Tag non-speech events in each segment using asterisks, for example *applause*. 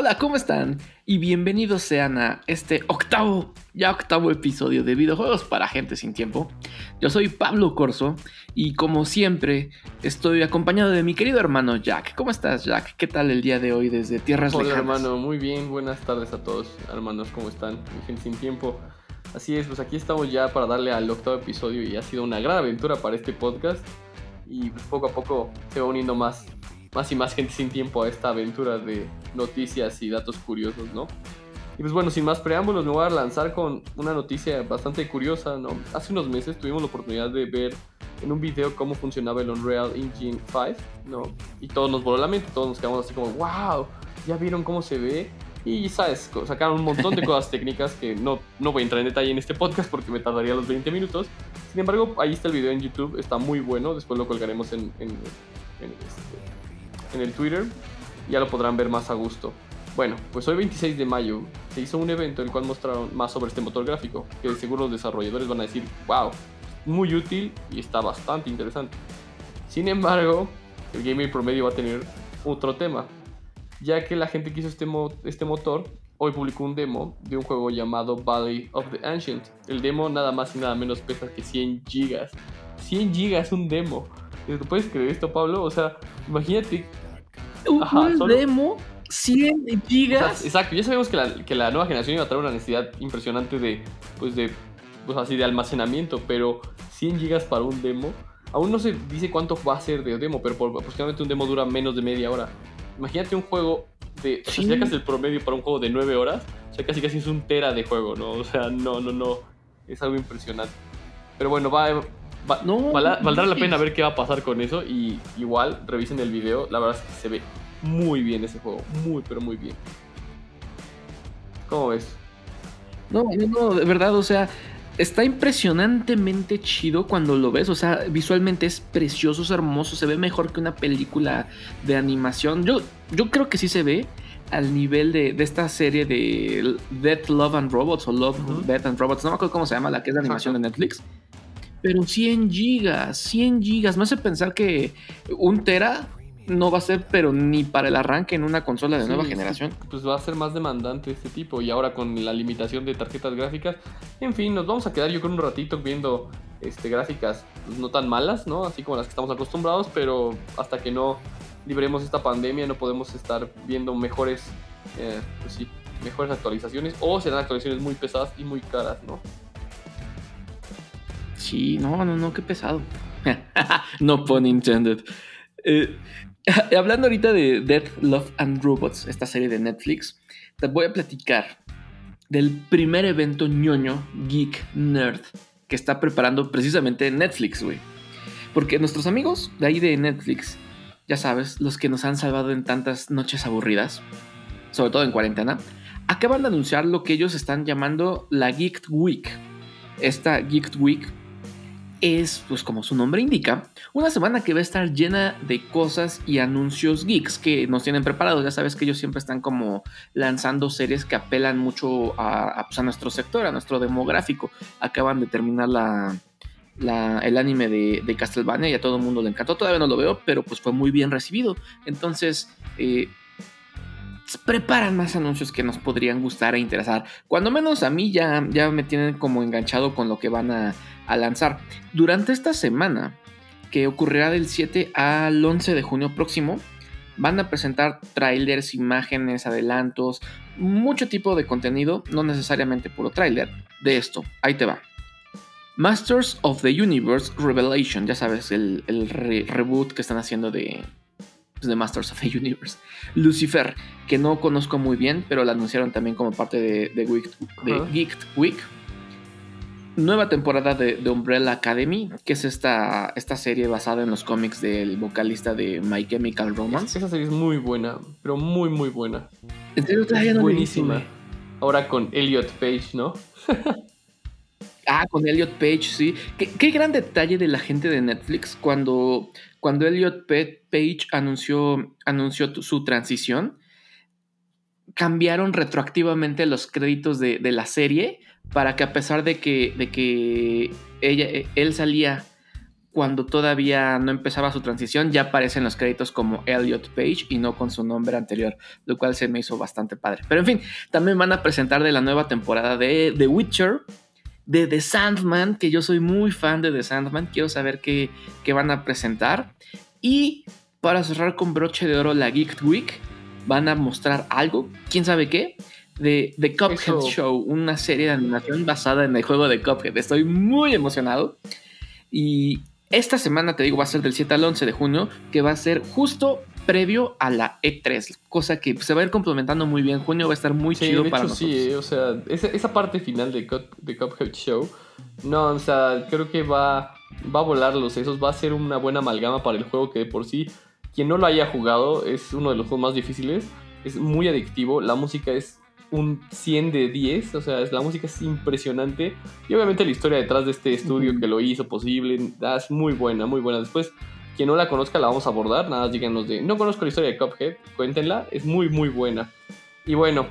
Hola, ¿cómo están? Y bienvenidos sean a este octavo, ya octavo episodio de videojuegos para gente sin tiempo. Yo soy Pablo Corso y como siempre estoy acompañado de mi querido hermano Jack. ¿Cómo estás Jack? ¿Qué tal el día de hoy desde Tierras Hola Lejanas? hermano, muy bien, buenas tardes a todos hermanos, ¿cómo están? Mi gente sin tiempo. Así es, pues aquí estamos ya para darle al octavo episodio y ha sido una gran aventura para este podcast y pues poco a poco se va uniendo más, más y más gente sin tiempo a esta aventura de noticias y datos curiosos, ¿no? Y pues bueno, sin más preámbulos, me voy a lanzar con una noticia bastante curiosa, ¿no? Hace unos meses tuvimos la oportunidad de ver en un video cómo funcionaba el Unreal Engine 5, ¿no? Y todos nos voló la mente, todos nos quedamos así como, wow, ya vieron cómo se ve. Y sabes, sacaron un montón de cosas *laughs* técnicas que no, no voy a entrar en detalle en este podcast porque me tardaría los 20 minutos. Sin embargo, ahí está el video en YouTube, está muy bueno, después lo colgaremos en, en, en este- en el Twitter, ya lo podrán ver más a gusto. Bueno, pues hoy 26 de mayo se hizo un evento en el cual mostraron más sobre este motor gráfico, que seguro los desarrolladores van a decir, wow, muy útil y está bastante interesante. Sin embargo, el gamer promedio va a tener otro tema, ya que la gente que hizo este, mo- este motor hoy publicó un demo de un juego llamado Valley of the Ancient. El demo nada más y nada menos pesa que 100 gigas. 100 gigas un demo. ¿Te puedes creer esto, Pablo? O sea, imagínate Un Ajá, un solo- demo, 100 O sea, gigas. exacto, ya sabemos que la, que la nueva generación iba a traer una necesidad impresionante de, pues de, pues así de almacenamiento, pero 100 gigas para un demo, aún no se dice cuánto va a ser de demo, pero por, aproximadamente un demo dura menos de media hora. Imagínate un juego de, o sea, Sí. si sacas el promedio para un juego de 9 horas, o sea, casi casi es un tera de juego, ¿no? O sea, no, no, no, es algo impresionante. Pero bueno, va, va- No, valdrá la pena ver qué va a pasar con eso y igual revisen el video, la verdad es que se ve muy bien ese juego, muy pero muy bien. ¿Cómo ves? No, no, de verdad, o sea, está impresionantemente chido cuando lo ves. O sea, visualmente es precioso, es hermoso, se ve mejor que una película de animación. Yo, yo creo que sí se ve al nivel de, de esta serie de Death, Love and Robots o Love. Death and Robots. No me acuerdo cómo se llama, la que es de animación de Netflix. Pero 100 gigas, 100 gigas. Me hace pensar que un tera no va a ser, pero ni para el arranque en una consola de Sí, nueva generación. pues va a ser más demandante este tipo y ahora con la limitación de tarjetas gráficas, en fin, nos vamos a quedar yo creo un ratito viendo este, gráficas pues, no tan malas, ¿no? Así como las que estamos acostumbrados, pero hasta que no libremos esta pandemia no podemos estar viendo mejores, eh, pues sí, mejores actualizaciones o serán actualizaciones muy pesadas y muy caras, ¿no? Sí, no, no, no, qué pesado. *laughs* no pun intended. Eh, *laughs* hablando ahorita de Death, Love and Robots, esta serie de Netflix, te voy a platicar del primer evento ñoño, geek, nerd, que está preparando precisamente Netflix, güey. Porque nuestros amigos de ahí de Netflix, ya sabes, los que nos han salvado en tantas noches aburridas, sobre todo en cuarentena, acaban de anunciar lo que ellos están llamando la Geek Week. Esta Geek Week es, pues como su nombre indica, una semana que va a estar llena de cosas y anuncios geeks que nos tienen preparados. Ya sabes que ellos siempre están como lanzando series que apelan mucho a, a, pues, nuestro sector, a nuestro demográfico. Acaban de terminar la- el anime de, de Castlevania y a todo el mundo le encantó. Todavía no lo veo, pero pues fue muy bien recibido. Entonces, eh, preparan más anuncios que nos podrían gustar e interesar. Cuando menos a mí ya, ya me tienen como enganchado con lo que van a, a lanzar. Durante esta semana, que ocurrirá del 7 al 11 de junio próximo, van a presentar trailers, imágenes, adelantos, mucho tipo de contenido, no necesariamente puro trailer, de esto. Ahí te va. Masters of the Universe Revelation, ya sabes, el, el re- reboot que están haciendo de, pues, de Masters of the Universe. Lucifer, que no conozco muy bien, pero la anunciaron también como parte de, de, Week- de. Geeked Week. Nueva temporada de, de Umbrella Academy, que es esta, esta serie basada en los cómics del vocalista de My Chemical Romance. Esa serie es muy buena, pero muy muy buena. En serio, todavía no Buenísima. Ahora con Elliot Page, ¿no? *laughs* Ah, con Elliot Page, sí. Qué, qué gran detalle de la gente de Netflix cuando, cuando Elliot Pa- Page anunció, anunció su transición. Cambiaron retroactivamente los créditos de, de la serie para que a pesar de que, de que ella, él salía cuando todavía no empezaba su transición, ya aparecen los créditos como Elliot Page y no con su nombre anterior, lo cual se me hizo bastante padre. Pero en fin, también van a presentar de la nueva temporada de The Witcher, de The Sandman, que yo soy muy fan de The Sandman, quiero saber qué, qué van a presentar. Y para cerrar con broche de oro la Geek Week, van a mostrar algo, quién sabe qué, de The Cuphead Show, una serie de animación basada en el juego de Cuphead. Estoy muy emocionado. Y esta semana, te digo, va a ser del 7 al 11 de junio, que va a ser justo previo a la E3, cosa que se va a ir complementando muy bien. Junio va a estar muy chido para nosotros. Sí, eh, o sea, esa, parte final de, The Cuphead Show, no, o sea, creo que va, va a volar los sesos, va a ser una buena amalgama para el juego que de por sí, quien no lo haya jugado, es uno de los juegos más difíciles, es muy adictivo, la música es un 100 de 10, o sea, la música es impresionante y obviamente la historia detrás de este estudio que lo hizo posible es muy buena, muy buena. Después, quien no la conozca la vamos a abordar, nada, díganos de, no conozco la historia de Cuphead, cuéntenla, es muy, muy buena. Y bueno,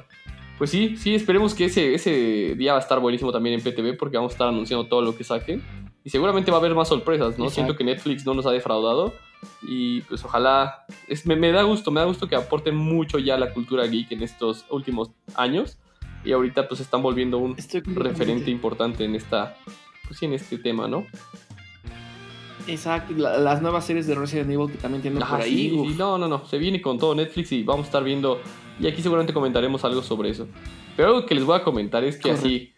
pues sí, sí, esperemos que ese, ese día va a estar buenísimo también en PTV porque vamos a estar anunciando todo lo que saquen y seguramente va a haber más sorpresas, ¿no? Siento que Netflix no nos ha defraudado y pues ojalá, es, me, da gusto, me da gusto que aporten mucho ya la cultura geek en estos últimos años. Y ahorita pues están volviendo un referente importante en esta, pues en este tema, ¿no? Exacto, las nuevas series de Resident Evil que también tienen por ahí. no, no, no, se viene con todo Netflix y vamos a estar viendo, y aquí seguramente comentaremos algo sobre eso. Pero algo que les voy a comentar es que así,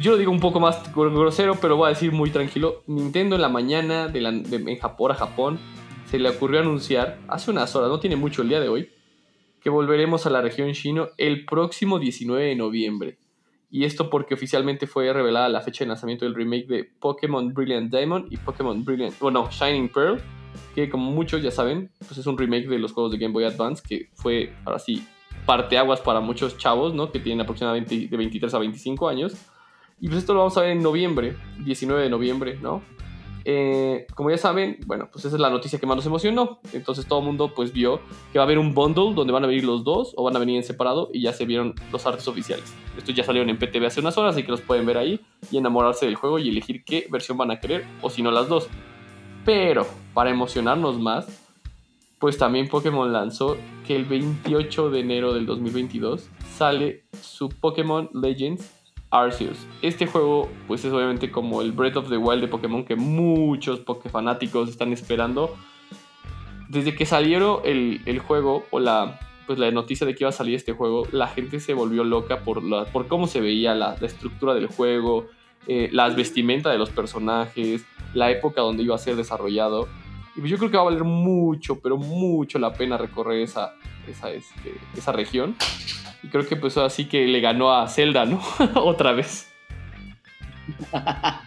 yo lo digo un poco más grosero, pero voy a decir muy tranquilo. Nintendo en la mañana de, la, en Japón a Japón se le ocurrió anunciar hace unas horas, no tiene mucho el día de hoy, que volveremos a la región chino el próximo 19 de noviembre. Y esto porque oficialmente fue revelada la fecha de lanzamiento del remake de Pokémon Brilliant Diamond y Pokémon Brilliant, bueno, Shining Pearl, que como muchos ya saben, pues es un remake de los juegos de Game Boy Advance que fue ahora sí parteaguas para muchos chavos, ¿no? Que tienen aproximadamente de 23 a 25 años y pues esto lo vamos a ver en noviembre, 19 de noviembre, ¿no? Eh, como ya saben, bueno, pues esa es la noticia que más nos emocionó. Entonces todo el mundo pues vio que va a haber un bundle donde van a venir los dos o van a venir en separado y ya se vieron los artes oficiales. Estos ya salieron en PTV hace unas horas, así que los pueden ver ahí y enamorarse del juego y elegir qué versión van a querer o si no las dos. Pero para emocionarnos más, pues también Pokémon lanzó que el 28 de enero del 2022 sale su Pokémon Legends Arceus. Este juego, pues es obviamente como el Breath of the Wild de Pokémon que muchos fanáticos están esperando. Desde que salieron el, juego o la, pues la noticia de que iba a salir este juego, la gente se volvió loca por, la, por cómo se veía la, estructura del juego, eh, las vestimentas de los personajes, la época donde iba a ser desarrollado. Y yo creo que va a valer mucho, pero mucho la pena recorrer esa, esa, este, esa región. Y creo que pues así que le ganó a Zelda, ¿no? *laughs* Otra vez. *laughs*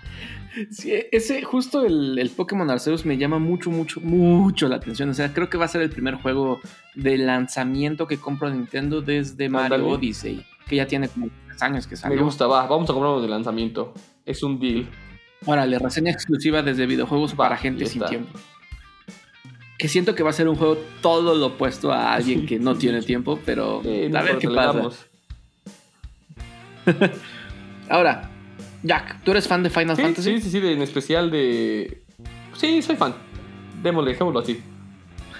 Sí, ese, justo el, el, Pokémon Arceus me llama mucho, mucho, mucho la atención. O sea, creo que va a ser el primer juego de lanzamiento que compro Nintendo desde Mario Odyssey, que ya tiene como tres años que salió. Me gusta, va, vamos a comprarlo de lanzamiento. Es un deal. Órale, reseña exclusiva desde videojuegos para gente sin tiempo que siento que va a ser un juego todo lo opuesto a alguien que no tiene tiempo, pero *laughs* a ver qué pasa. *laughs* Ahora, Jack, ¿tú eres fan de Final Fantasy? Sí, sí, sí, en especial de... Sí, soy fan. Démosle, dejémoslo así.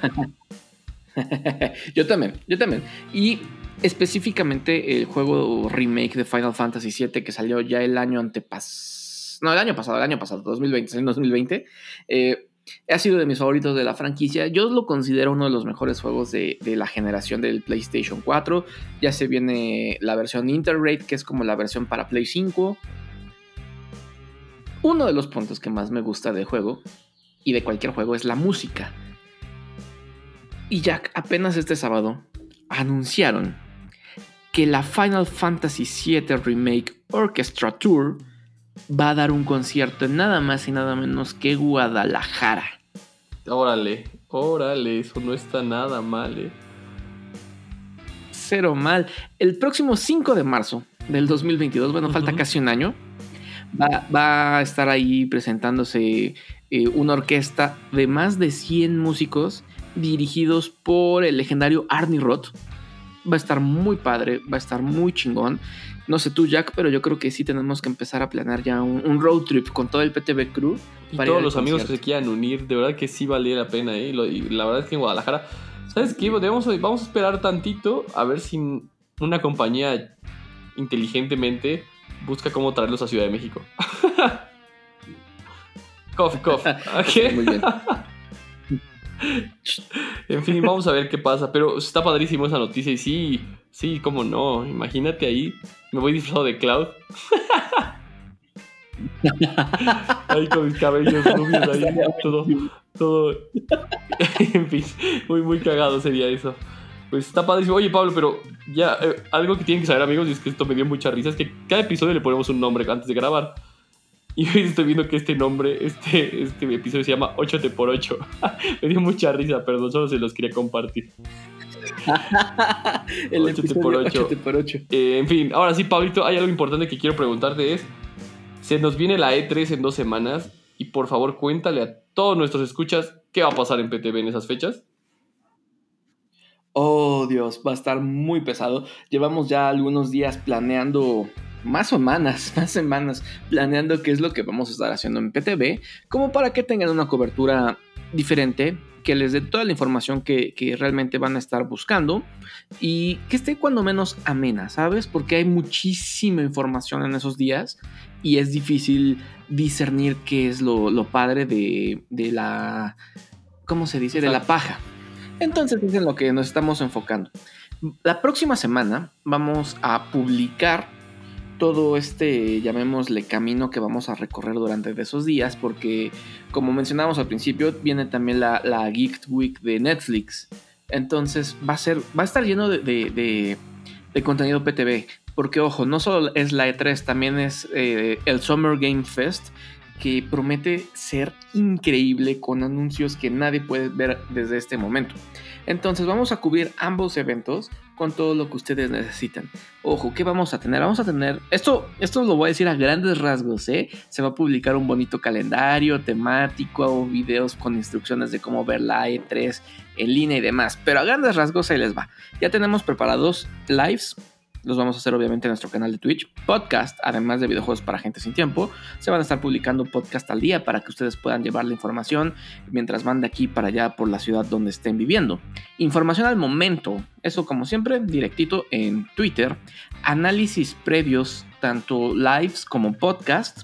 *laughs* yo también, yo también. Y específicamente el juego remake de Final Fantasy VII que salió ya el año antepasado. No, el año pasado, el año pasado, 2020, en 2020. Eh, ha sido de mis favoritos de la franquicia. Yo lo considero uno de los mejores juegos de, la generación del PlayStation 4. Ya se viene la versión Interrate, que es como la versión para Play 5. Uno de los puntos que más me gusta del juego y de cualquier juego es la música. Y ya apenas este sábado anunciaron que la Final Fantasy VII Remake Orchestra Tour va a dar un concierto en nada más y nada menos que Guadalajara. Órale, órale, eso no está nada mal, eh. Cero mal. El próximo 5 de marzo del 2022, bueno, falta casi un año, va, a estar ahí presentándose eh, una orquesta de más de 100 músicos dirigidos por el legendario Arnie Roth. Va a estar muy padre, va a estar muy chingón. No sé tú, Jack, pero yo creo que sí tenemos que empezar a planear ya un, road trip con todo el PTV Crew. Y todos los amigos que se quieran unir, de verdad que sí valía la pena. ¿eh? Y, la verdad es que en Guadalajara, ¿sabes qué? Debemos, vamos a esperar tantito a ver si una compañía inteligentemente busca cómo traerlos a Ciudad de México. *laughs* cof, cof. *laughs* Muy bien. En fin, vamos a ver qué pasa. Pero está padrísimo esa noticia. Y sí, sí, cómo no. Imagínate ahí. Me voy disfrazado de Cloud. *laughs* ahí con mis cabellos rubios ahí. Todo. Todo. *laughs* en fin, muy, muy cagado sería eso. Pues está padrísimo. Oye, Pablo, pero ya, eh, algo que tienen que saber, amigos, y es que esto me dio mucha risa, es que cada episodio le ponemos un nombre antes de grabar. Y hoy estoy viendo que este nombre, este, este episodio se llama 8 por 8. *laughs* Me dio mucha risa, perdón, solo se los quería compartir. *laughs* El 8 por 8. por 8. Eh, en fin, ahora sí, Pablito, hay algo importante que quiero preguntarte es, se nos viene la E3 en dos semanas y por favor cuéntale a todos nuestros escuchas qué va a pasar en PTV en esas fechas. Oh Dios, va a estar muy pesado. Llevamos ya algunos días planeando más semanas, *laughs* más semanas planeando qué es lo que vamos a estar haciendo en PTV, como para que tengan una cobertura diferente, que les dé toda la información que, realmente van a estar buscando y que esté cuando menos amena, ¿sabes? Porque hay muchísima información en esos días y es difícil discernir qué es lo, padre de, de, la... ¿Cómo se dice? De la paja. Entonces es en lo que nos estamos enfocando. La próxima semana vamos a publicar todo este, llamémosle camino que vamos a recorrer durante esos días, porque como mencionamos al principio, viene también la, Geek Week de Netflix. Entonces va a ser, va a estar lleno de, contenido PTV. Porque ojo, no solo es la E3, también es eh, el Summer Game Fest, que promete ser increíble con anuncios que nadie puede ver desde este momento. Entonces vamos a cubrir ambos eventos con todo lo que ustedes necesitan. Ojo, ¿qué vamos a tener? Vamos a tener, esto, esto lo voy a decir a grandes rasgos, ¿eh? Se va a publicar un bonito calendario temático, videos con instrucciones de cómo ver la E3 en línea y demás, pero a grandes rasgos ahí les va. Ya tenemos preparados lives los vamos a hacer obviamente en nuestro canal de Twitch. Podcast, además de videojuegos para gente sin tiempo. Se van a estar publicando podcast al día para que ustedes puedan llevar la información mientras van de aquí para allá por la ciudad donde estén viviendo. Información al momento, eso como siempre, directito en Twitter. Análisis previos, tanto lives como podcast.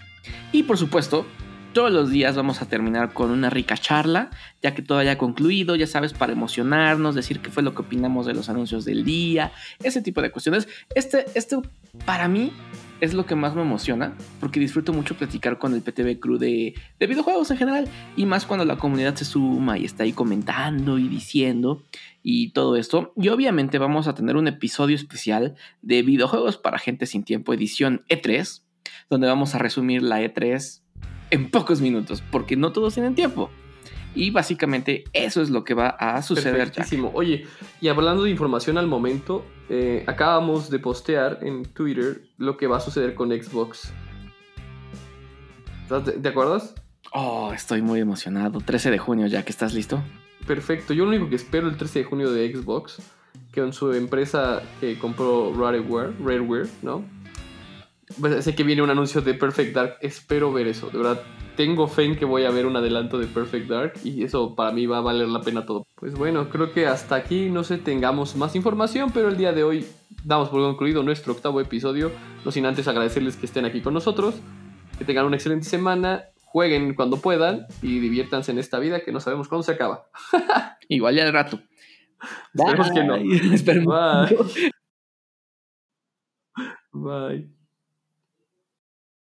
Y por supuesto, todos los días vamos a terminar con una rica charla, ya que todo haya concluido, ya sabes, para emocionarnos, decir qué fue lo que opinamos de los anuncios del día, ese tipo de cuestiones. Este, este para mí es lo que más me emociona, porque disfruto mucho platicar con el PTV Crew de, de, videojuegos en general, y más cuando la comunidad se suma y está ahí comentando y diciendo y todo esto. Y obviamente vamos a tener un episodio especial de videojuegos para gente sin tiempo, edición E3, donde vamos a resumir la E3 en pocos minutos, porque no todos tienen tiempo. Y básicamente eso es lo que va a suceder. Oye, y hablando de información al momento, eh, acabamos de postear en Twitter lo que va a suceder con Xbox. ¿Te, acuerdas? Oh, estoy muy emocionado. 13 de junio ya, que estás listo. Perfecto. Yo lo único que espero el 13 de junio de Xbox, que en su empresa que compró Rareware, Rareware, ¿no? Pues sé que viene un anuncio de Perfect Dark. Espero ver eso. De verdad, tengo fe en que voy a ver un adelanto de Perfect Dark. Y eso para mí va a valer la pena todo. Pues bueno, creo que hasta aquí no sé, tengamos más información. Pero el día de hoy damos por concluido nuestro octavo episodio. No sin antes agradecerles que estén aquí con nosotros. Que tengan una excelente semana. Jueguen cuando puedan. Y diviértanse en esta vida que no sabemos cuándo se acaba. *laughs* Igual ya de rato. Esperemos que no. *laughs* Esperemos. Bye. Bye.